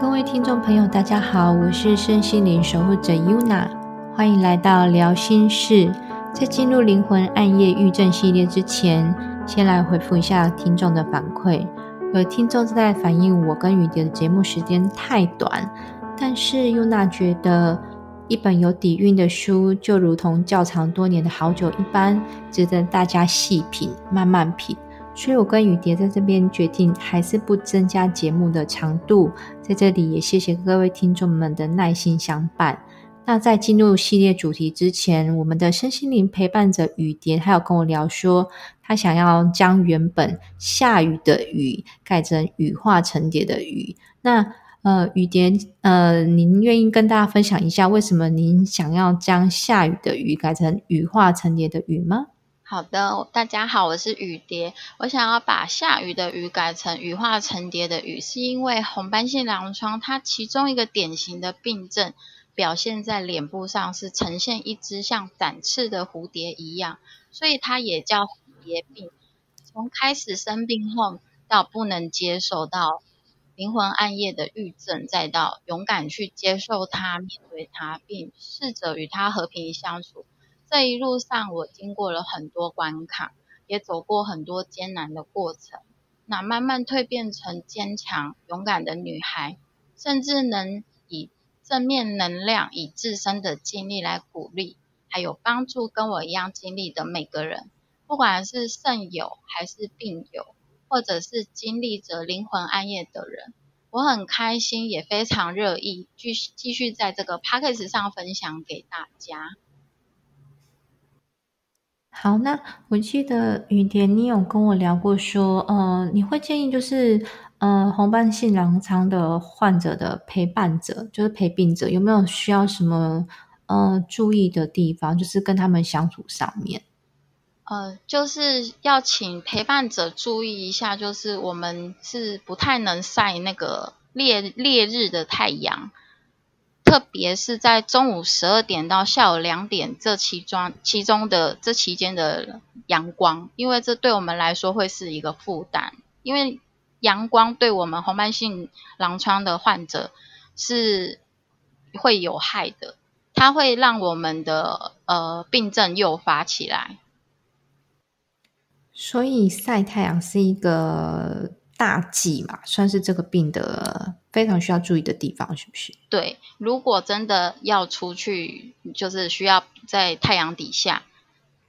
各位听众朋友，大家好，我是身心灵守护者 Yuna，欢迎来到聊心事。在进入灵魂暗夜预症系列之前，先来回复一下听众的反馈。有听众在反映我跟雨蝶的节目时间太短，但是 Yuna 觉得一本有底蕴的书，就如同窖藏多年的好酒一般，值得大家细品、慢慢品。所以我跟雨蝶在这边决定，还是不增加节目的长度。在这里也谢谢各位听众们的耐心相伴。那在进入系列主题之前，我们的身心灵陪伴者雨蝶，他有跟我聊说，他想要将原本下雨的雨改成羽化成蝶的羽。那呃，雨蝶，呃，您愿意跟大家分享一下，为什么您想要将下雨的雨改成羽化成蝶的羽吗？好的，大家好，我是雨蝶。我想要把下雨的雨改成羽化成蝶的羽，是因为红斑性狼疮它其中一个典型的病症表现在脸部上，是呈现一只像展翅的蝴蝶一样，所以它也叫蝴蝶病。从开始生病后到不能接受到灵魂暗夜的郁症，再到勇敢去接受它、面对它，并试着与它和平相处。这一路上，我经过了很多关卡，也走过很多艰难的过程。那慢慢蜕变成坚强、勇敢的女孩，甚至能以正面能量、以自身的经历来鼓励，还有帮助跟我一样经历的每个人，不管是肾友还是病友，或者是经历着灵魂暗夜的人，我很开心，也非常乐意继续继续在这个 p a c k a g e 上分享给大家。好，那我记得雨田，你有跟我聊过，说，呃，你会建议就是，呃，红斑性狼疮的患者的陪伴者，就是陪病者，有没有需要什么，呃，注意的地方，就是跟他们相处上面？呃，就是要请陪伴者注意一下，就是我们是不太能晒那个烈烈日的太阳。特别是在中午十二点到下午两点这其中其中的这期间的阳光，因为这对我们来说会是一个负担，因为阳光对我们红斑性狼疮的患者是会有害的，它会让我们的呃病症诱发起来。所以晒太阳是一个。大忌嘛，算是这个病的非常需要注意的地方，是不是？对，如果真的要出去，就是需要在太阳底下。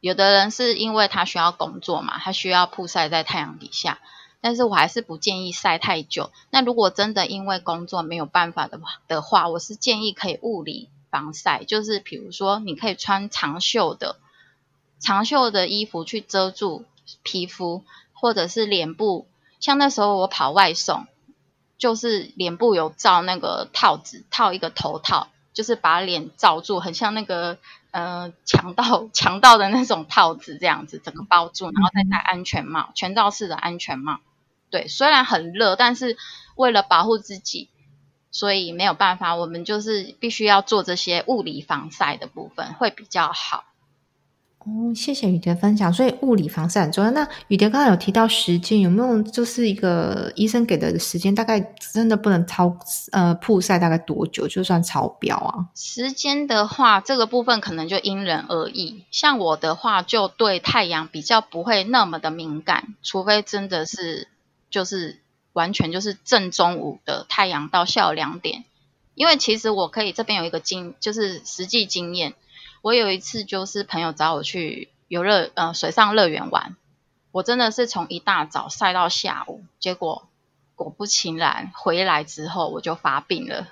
有的人是因为他需要工作嘛，他需要曝晒在太阳底下，但是我还是不建议晒太久。那如果真的因为工作没有办法的的话，我是建议可以物理防晒，就是比如说你可以穿长袖的长袖的衣服去遮住皮肤，或者是脸部。像那时候我跑外送，就是脸部有罩那个套子，套一个头套，就是把脸罩住，很像那个呃强盗强盗的那种套子这样子，整个包住，然后再戴安全帽，全罩式的安全帽。对，虽然很热，但是为了保护自己，所以没有办法，我们就是必须要做这些物理防晒的部分，会比较好。哦，谢谢雨蝶分享。所以物理防晒很重要。那雨蝶刚刚有提到时间，有没有就是一个医生给的时间？大概真的不能超呃曝晒大概多久就算超标啊？时间的话，这个部分可能就因人而异。像我的话，就对太阳比较不会那么的敏感，除非真的是就是完全就是正中午的太阳到下午两点。因为其实我可以这边有一个经，就是实际经验。我有一次就是朋友找我去游乐呃水上乐园玩，我真的是从一大早晒到下午，结果果不其然回来之后我就发病了。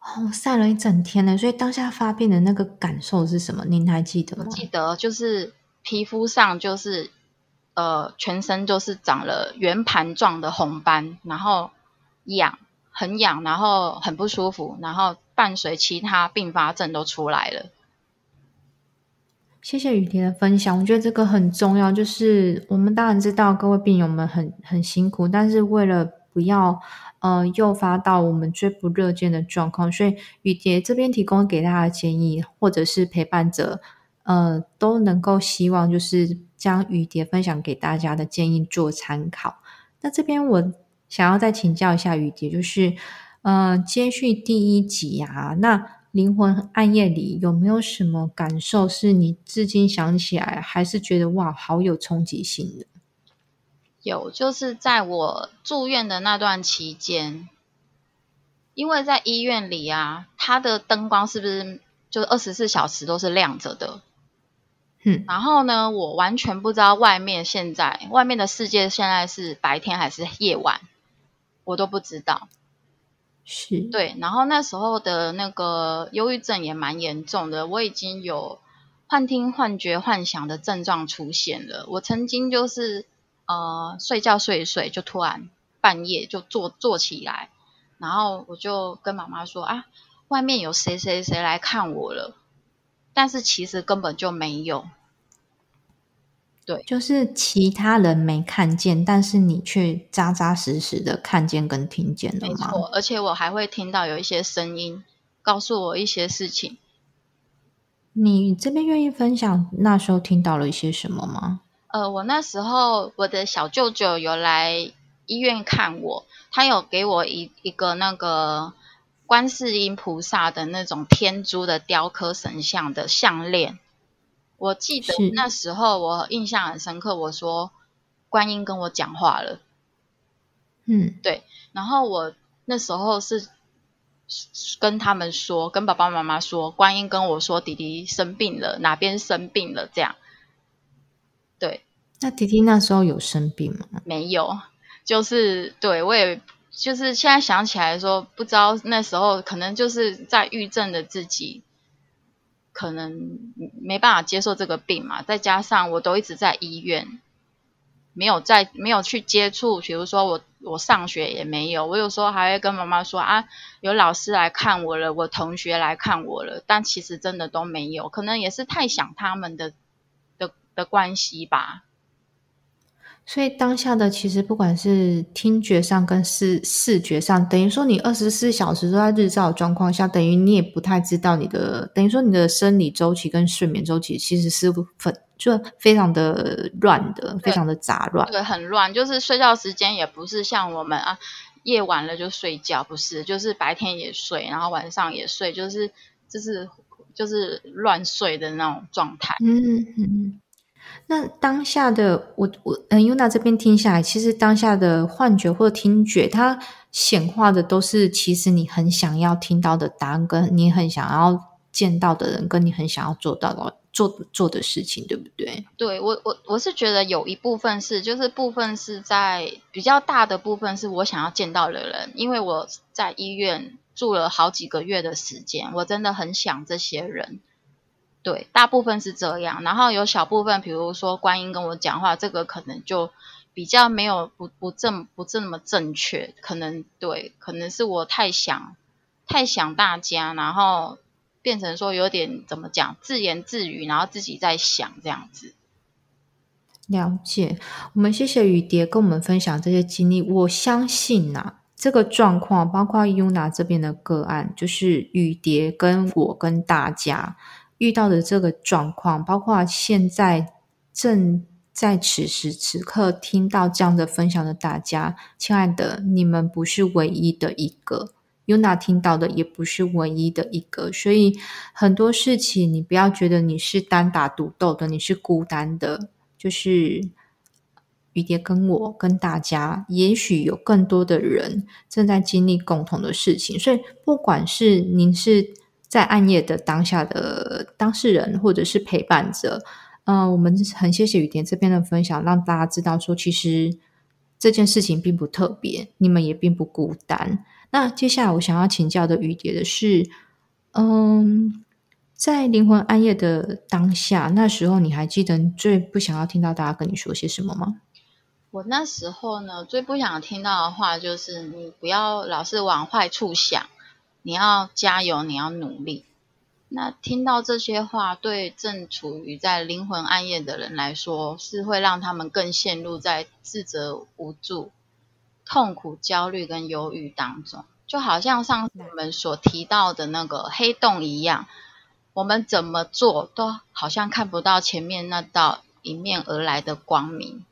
哦，晒了一整天呢，所以当下发病的那个感受是什么？您还记得吗？记得，就是皮肤上就是呃全身就是长了圆盘状的红斑，然后痒，很痒，然后很不舒服，然后。伴随其他并发症都出来了。谢谢雨蝶的分享，我觉得这个很重要。就是我们当然知道各位病友们很很辛苦，但是为了不要呃诱发到我们最不热见的状况，所以雨蝶这边提供给大家的建议，或者是陪伴者呃都能够希望就是将雨蝶分享给大家的建议做参考。那这边我。想要再请教一下雨蝶，就是，呃，接续第一集啊，那灵魂暗夜里有没有什么感受是你至今想起来还是觉得哇，好有冲击性的？有，就是在我住院的那段期间，因为在医院里啊，它的灯光是不是就二十四小时都是亮着的？嗯，然后呢，我完全不知道外面现在外面的世界现在是白天还是夜晚，我都不知道。是，对。然后那时候的那个忧郁症也蛮严重的，我已经有幻听、幻觉、幻想的症状出现了。我曾经就是呃睡觉睡一睡，就突然半夜就坐坐起来，然后我就跟妈妈说啊，外面有谁谁谁来看我了。但是其实根本就没有，对，就是其他人没看见，但是你却扎扎实实的看见跟听见了吗？没错，而且我还会听到有一些声音告诉我一些事情。你这边愿意分享那时候听到了一些什么吗？呃，我那时候我的小舅舅有来医院看我，他有给我一一个那个。观世音菩萨的那种天珠的雕刻神像的项链，我记得那时候我印象很深刻。我说观音跟我讲话了，嗯，对。然后我那时候是跟他们说，跟爸爸妈妈说，观音跟我说弟弟生病了，哪边生病了这样。对，那弟弟那时候有生病吗？没有，就是对我也。就是现在想起来说，不知道那时候可能就是在郁症的自己，可能没办法接受这个病嘛。再加上我都一直在医院，没有在没有去接触，比如说我我上学也没有。我有时候还会跟妈妈说啊，有老师来看我了，我同学来看我了，但其实真的都没有，可能也是太想他们的的的关系吧。所以当下的其实不管是听觉上跟视视觉上，等于说你二十四小时都在日照状况下，等于你也不太知道你的，等于说你的生理周期跟睡眠周期其实是很就非常的乱的，非常的杂乱。对，很乱，就是睡觉时间也不是像我们啊，夜晚了就睡觉，不是，就是白天也睡，然后晚上也睡，就是就是就是乱睡的那种状态。嗯嗯。那当下的我我嗯，Yuna 这边听下来，其实当下的幻觉或听觉，它显化的都是其实你很想要听到的答案，跟你很想要见到的人，跟你很想要做到的做做的事情，对不对？对我我我是觉得有一部分是，就是部分是在比较大的部分是我想要见到的人，因为我在医院住了好几个月的时间，我真的很想这些人。对，大部分是这样，然后有小部分，比如说观音跟我讲话，这个可能就比较没有不不正不这么正确，可能对，可能是我太想太想大家，然后变成说有点怎么讲自言自语，然后自己在想这样子。了解，我们谢谢雨蝶跟我们分享这些经历。我相信呐，这个状况包括 UNA 这边的个案，就是雨蝶跟我跟大家。遇到的这个状况，包括现在正在此时此刻听到这样的分享的大家，亲爱的，你们不是唯一的一个，Yuna 听到的也不是唯一的一个，所以很多事情你不要觉得你是单打独斗的，你是孤单的，就是雨蝶跟我跟大家，也许有更多的人正在经历共同的事情，所以不管是您是。在暗夜的当下的当事人或者是陪伴者，嗯，我们很谢谢雨蝶这边的分享，让大家知道说，其实这件事情并不特别，你们也并不孤单。那接下来我想要请教的雨蝶的是，嗯，在灵魂暗夜的当下，那时候你还记得最不想要听到大家跟你说些什么吗？我那时候呢，最不想听到的话就是你不要老是往坏处想。你要加油，你要努力。那听到这些话，对正处于在灵魂暗夜的人来说，是会让他们更陷入在自责、无助、痛苦、焦虑跟忧郁当中，就好像上次我们所提到的那个黑洞一样，我们怎么做都好像看不到前面那道迎面而来的光明。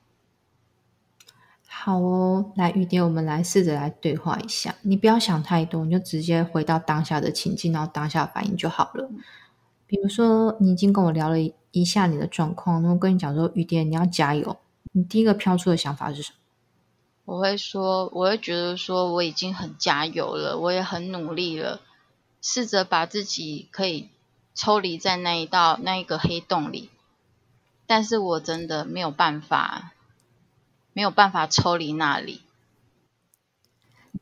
好哦，来雨蝶，我们来试着来对话一下。你不要想太多，你就直接回到当下的情境，然后当下反应就好了。比如说，你已经跟我聊了一下你的状况，然后跟你讲说，雨蝶你要加油。你第一个飘出的想法是什么？我会说，我会觉得说，我已经很加油了，我也很努力了，试着把自己可以抽离在那一道那一个黑洞里，但是我真的没有办法。没有办法抽离那里。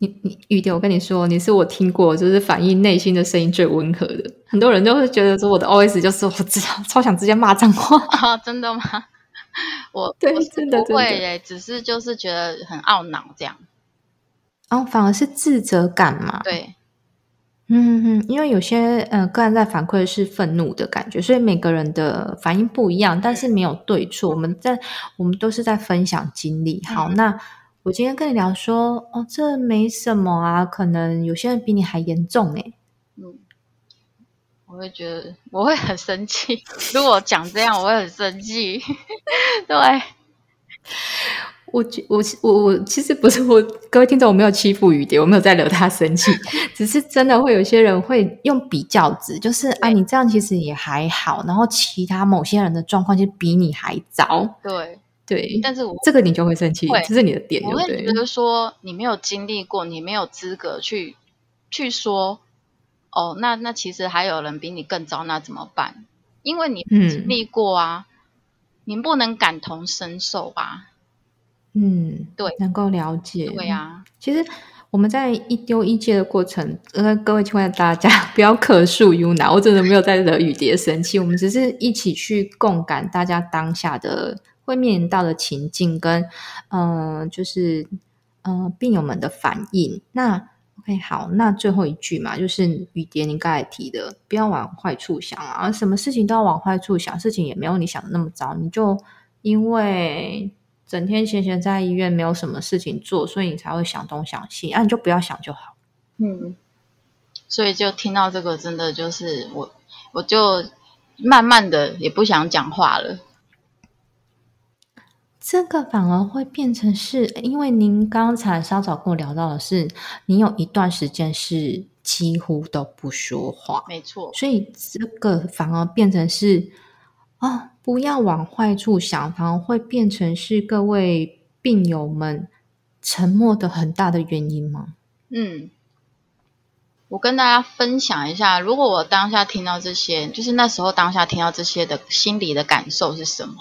你你雨蝶，我跟你说，你是我听过就是反映内心的声音最温和的。很多人都会觉得说我的 OS 就是我知道超想直接骂脏话啊，真的吗？我 对真的不会耶，只是就是觉得很懊恼这样。哦，反而是自责感嘛？对。嗯嗯，因为有些呃个人在反馈是愤怒的感觉，所以每个人的反应不一样，但是没有对错。我们在我们都是在分享经历。好，那我今天跟你聊说，哦，这没什么啊，可能有些人比你还严重哎。嗯，我会觉得我会很生气，如果讲这样，我会很生气。对。我我我我其实不是我各位听众，我没有欺负雨蝶，我没有在惹他生气，只是真的会有些人会用比较值，就是啊，你这样其实也还好，然后其他某些人的状况就比你还糟，对对，但是我这个你就会生气，这是你的点，我会觉得说你没有经历过，你没有资格去去说哦，那那其实还有人比你更糟，那怎么办？因为你经历过啊，你不能感同身受啊。嗯，对，能够了解。对呀，其实我们在一丢一接的过程，呃，各位亲爱的大家 不要可恕 UNA，我真的没有在惹雨蝶生气，我们只是一起去共感大家当下的会面临到的情境，跟嗯，就是嗯病友们的反应。那 OK，好，那最后一句嘛，就是雨蝶你刚才提的，不要往坏处想啊，什么事情都要往坏处想，事情也没有你想的那么糟，你就因为。整天闲闲在医院，没有什么事情做，所以你才会想东想西。啊，你就不要想就好。嗯，所以就听到这个，真的就是我，我就慢慢的也不想讲话了。这个反而会变成是，因为您刚才稍早跟我聊到的是，你有一段时间是几乎都不说话，没错。所以这个反而变成是。啊，不要往坏处想，反而会变成是各位病友们沉默的很大的原因吗？嗯，我跟大家分享一下，如果我当下听到这些，就是那时候当下听到这些的心理的感受是什么？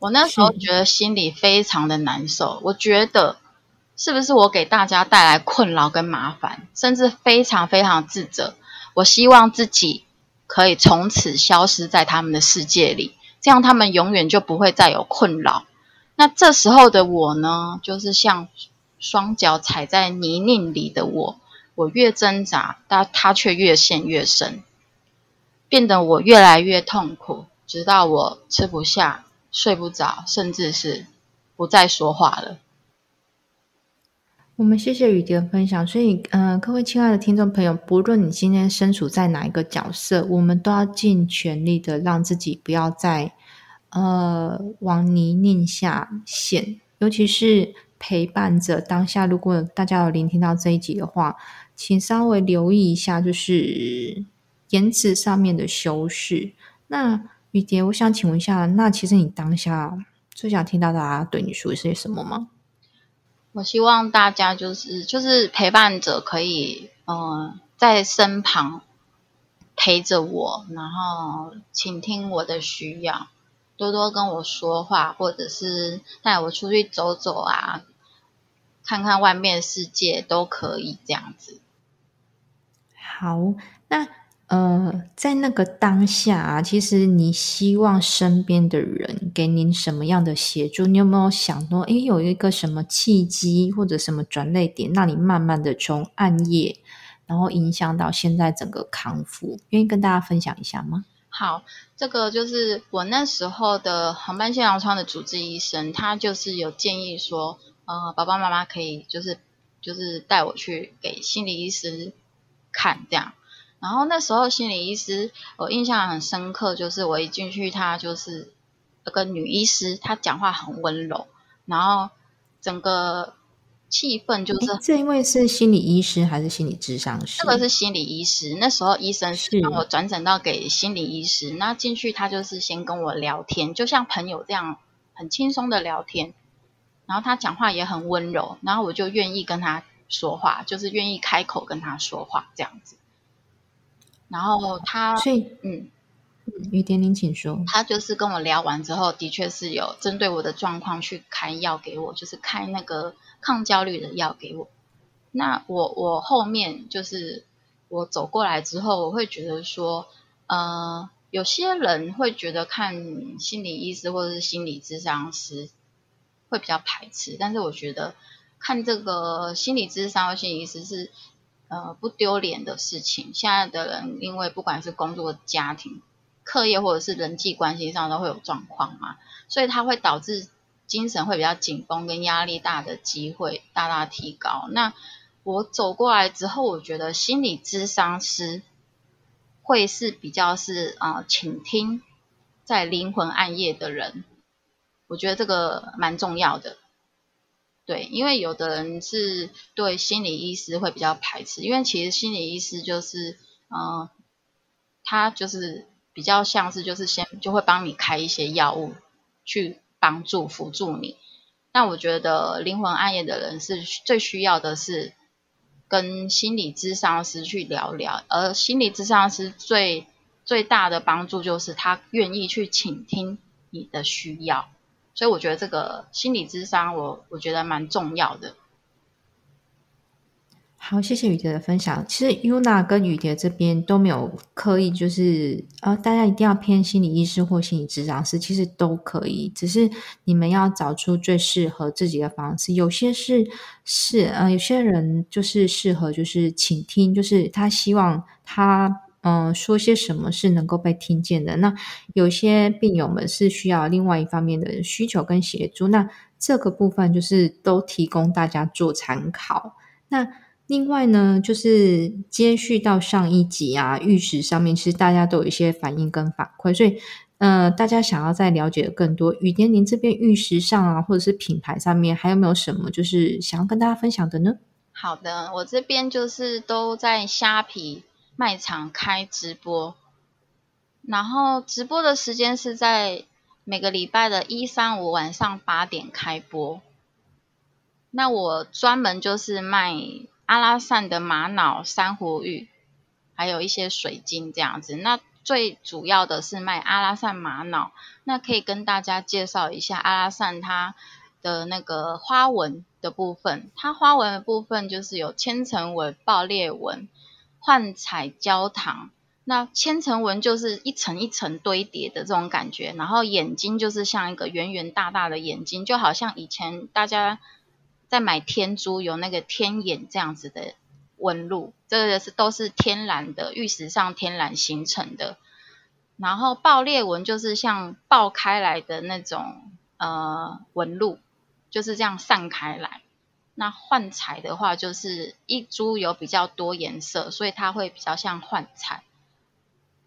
我那时候觉得心里非常的难受，我觉得是不是我给大家带来困扰跟麻烦，甚至非常非常自责。我希望自己。可以从此消失在他们的世界里，这样他们永远就不会再有困扰。那这时候的我呢，就是像双脚踩在泥泞里的我，我越挣扎，但它却越陷越深，变得我越来越痛苦，直到我吃不下、睡不着，甚至是不再说话了。我们谢谢雨蝶的分享，所以，呃，各位亲爱的听众朋友，不论你今天身处在哪一个角色，我们都要尽全力的让自己不要再，呃，往泥泞下陷。尤其是陪伴着当下，如果大家有聆听到这一集的话，请稍微留意一下，就是言辞上面的修饰。那雨蝶，我想请问一下，那其实你当下最想听到大家对你说一些什么吗？我希望大家就是就是陪伴者可以嗯在身旁陪着我，然后倾听我的需要，多多跟我说话，或者是带我出去走走啊，看看外面世界都可以这样子。好，那。呃，在那个当下啊，其实你希望身边的人给您什么样的协助？你有没有想说，诶，有一个什么契机或者什么转泪点，让你慢慢的从暗夜，然后影响到现在整个康复？愿意跟大家分享一下吗？好，这个就是我那时候的航班线囊疮的主治医生，他就是有建议说，呃，爸爸妈妈可以就是就是带我去给心理医师看这样。然后那时候心理医师，我印象很深刻，就是我一进去，他就是那个女医师，她讲话很温柔，然后整个气氛就是这因为是心理医师还是心理智商师？这个是心理医师，那时候医生是帮我转诊到给心理医师，那进去他就是先跟我聊天，就像朋友这样很轻松的聊天，然后他讲话也很温柔，然后我就愿意跟他说话，就是愿意开口跟他说话这样子。然后他，所以嗯。雨点，您请说。他就是跟我聊完之后，的确是有针对我的状况去开药给我，就是开那个抗焦虑的药给我。那我我后面就是我走过来之后，我会觉得说，呃，有些人会觉得看心理医师或者是心理咨商师会比较排斥，但是我觉得看这个心理咨商或心理医师是呃不丢脸的事情。现在的人因为不管是工作、家庭。课业或者是人际关系上都会有状况嘛，所以它会导致精神会比较紧绷跟压力大的机会大大提高。那我走过来之后，我觉得心理咨商师会是比较是啊倾听在灵魂暗夜的人，我觉得这个蛮重要的。对，因为有的人是对心理医师会比较排斥，因为其实心理医师就是嗯，他就是。比较像是就是先就会帮你开一些药物去帮助辅助你，那我觉得灵魂暗夜的人是最需要的是跟心理咨商师去聊聊，而心理咨商师最最大的帮助就是他愿意去倾听你的需要，所以我觉得这个心理智商我我觉得蛮重要的。好，谢谢雨蝶的分享。其实 UNA 跟雨蝶这边都没有刻意，就是呃，大家一定要偏心理医师或心理治疗师，其实都可以，只是你们要找出最适合自己的方式。有些是是呃，有些人就是适合就是倾听，就是他希望他嗯说些什么是能够被听见的。那有些病友们是需要另外一方面的需求跟协助，那这个部分就是都提供大家做参考。那另外呢，就是接续到上一集啊，玉石上面其实大家都有一些反应跟反馈，所以呃，大家想要再了解更多，雨蝶您这边玉石上啊，或者是品牌上面还有没有什么就是想要跟大家分享的呢？好的，我这边就是都在虾皮卖场开直播，然后直播的时间是在每个礼拜的一三五晚上八点开播，那我专门就是卖。阿拉善的玛瑙、珊瑚玉，还有一些水晶这样子。那最主要的是卖阿拉善玛瑙。那可以跟大家介绍一下阿拉善它的那个花纹的部分。它花纹的部分就是有千层纹、爆裂纹、幻彩焦糖。那千层纹就是一层一层堆叠的这种感觉，然后眼睛就是像一个圆圆大大的眼睛，就好像以前大家。在买天珠有那个天眼这样子的纹路，这个是都是天然的玉石上天然形成的。然后爆裂纹就是像爆开来的那种呃纹路，就是这样散开来。那幻彩的话，就是一株有比较多颜色，所以它会比较像幻彩。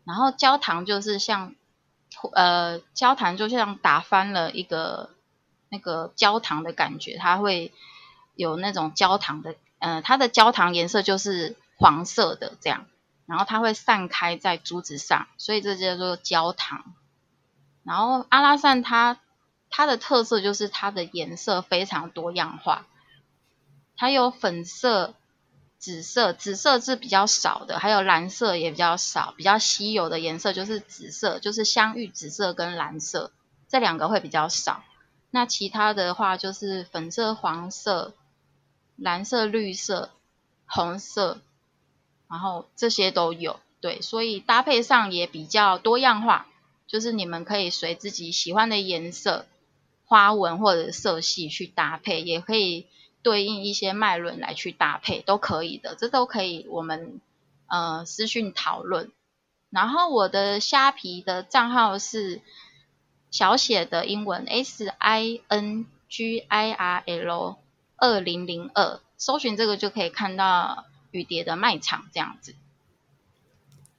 然后焦糖就是像呃焦糖就像打翻了一个。那个焦糖的感觉，它会有那种焦糖的，呃，它的焦糖颜色就是黄色的这样，然后它会散开在珠子上，所以这叫做焦糖。然后阿拉善它它的特色就是它的颜色非常多样化，它有粉色、紫色，紫色是比较少的，还有蓝色也比较少，比较稀有的颜色就是紫色，就是香芋紫色跟蓝色这两个会比较少。那其他的话就是粉色、黄色、蓝色、绿色、红色，然后这些都有，对，所以搭配上也比较多样化，就是你们可以随自己喜欢的颜色、花纹或者色系去搭配，也可以对应一些脉轮来去搭配，都可以的，这都可以我们呃私讯讨论。然后我的虾皮的账号是。小写的英文 S I N G I R L 二零零二，搜寻这个就可以看到雨蝶的卖场这样子。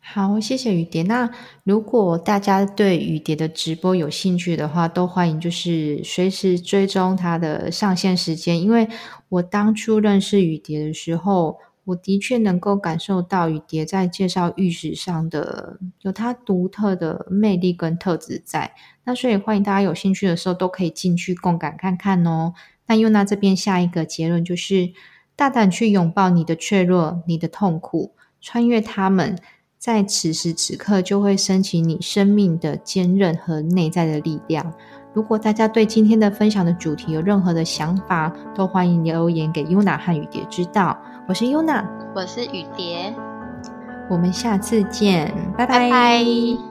好，谢谢雨蝶。那如果大家对雨蝶的直播有兴趣的话，都欢迎就是随时追踪它的上线时间。因为我当初认识雨蝶的时候，我的确能够感受到雨蝶在介绍玉石上的有它独特的魅力跟特质在。那所以欢迎大家有兴趣的时候都可以进去共感看看哦。那优娜这边下一个结论就是：大胆去拥抱你的脆弱、你的痛苦，穿越他们。在此时此刻，就会升起你生命的坚韧和内在的力量。如果大家对今天的分享的主题有任何的想法，都欢迎留言给 Yuna 和雨蝶知道。我是 Yuna，我是雨蝶，我们下次见，拜拜。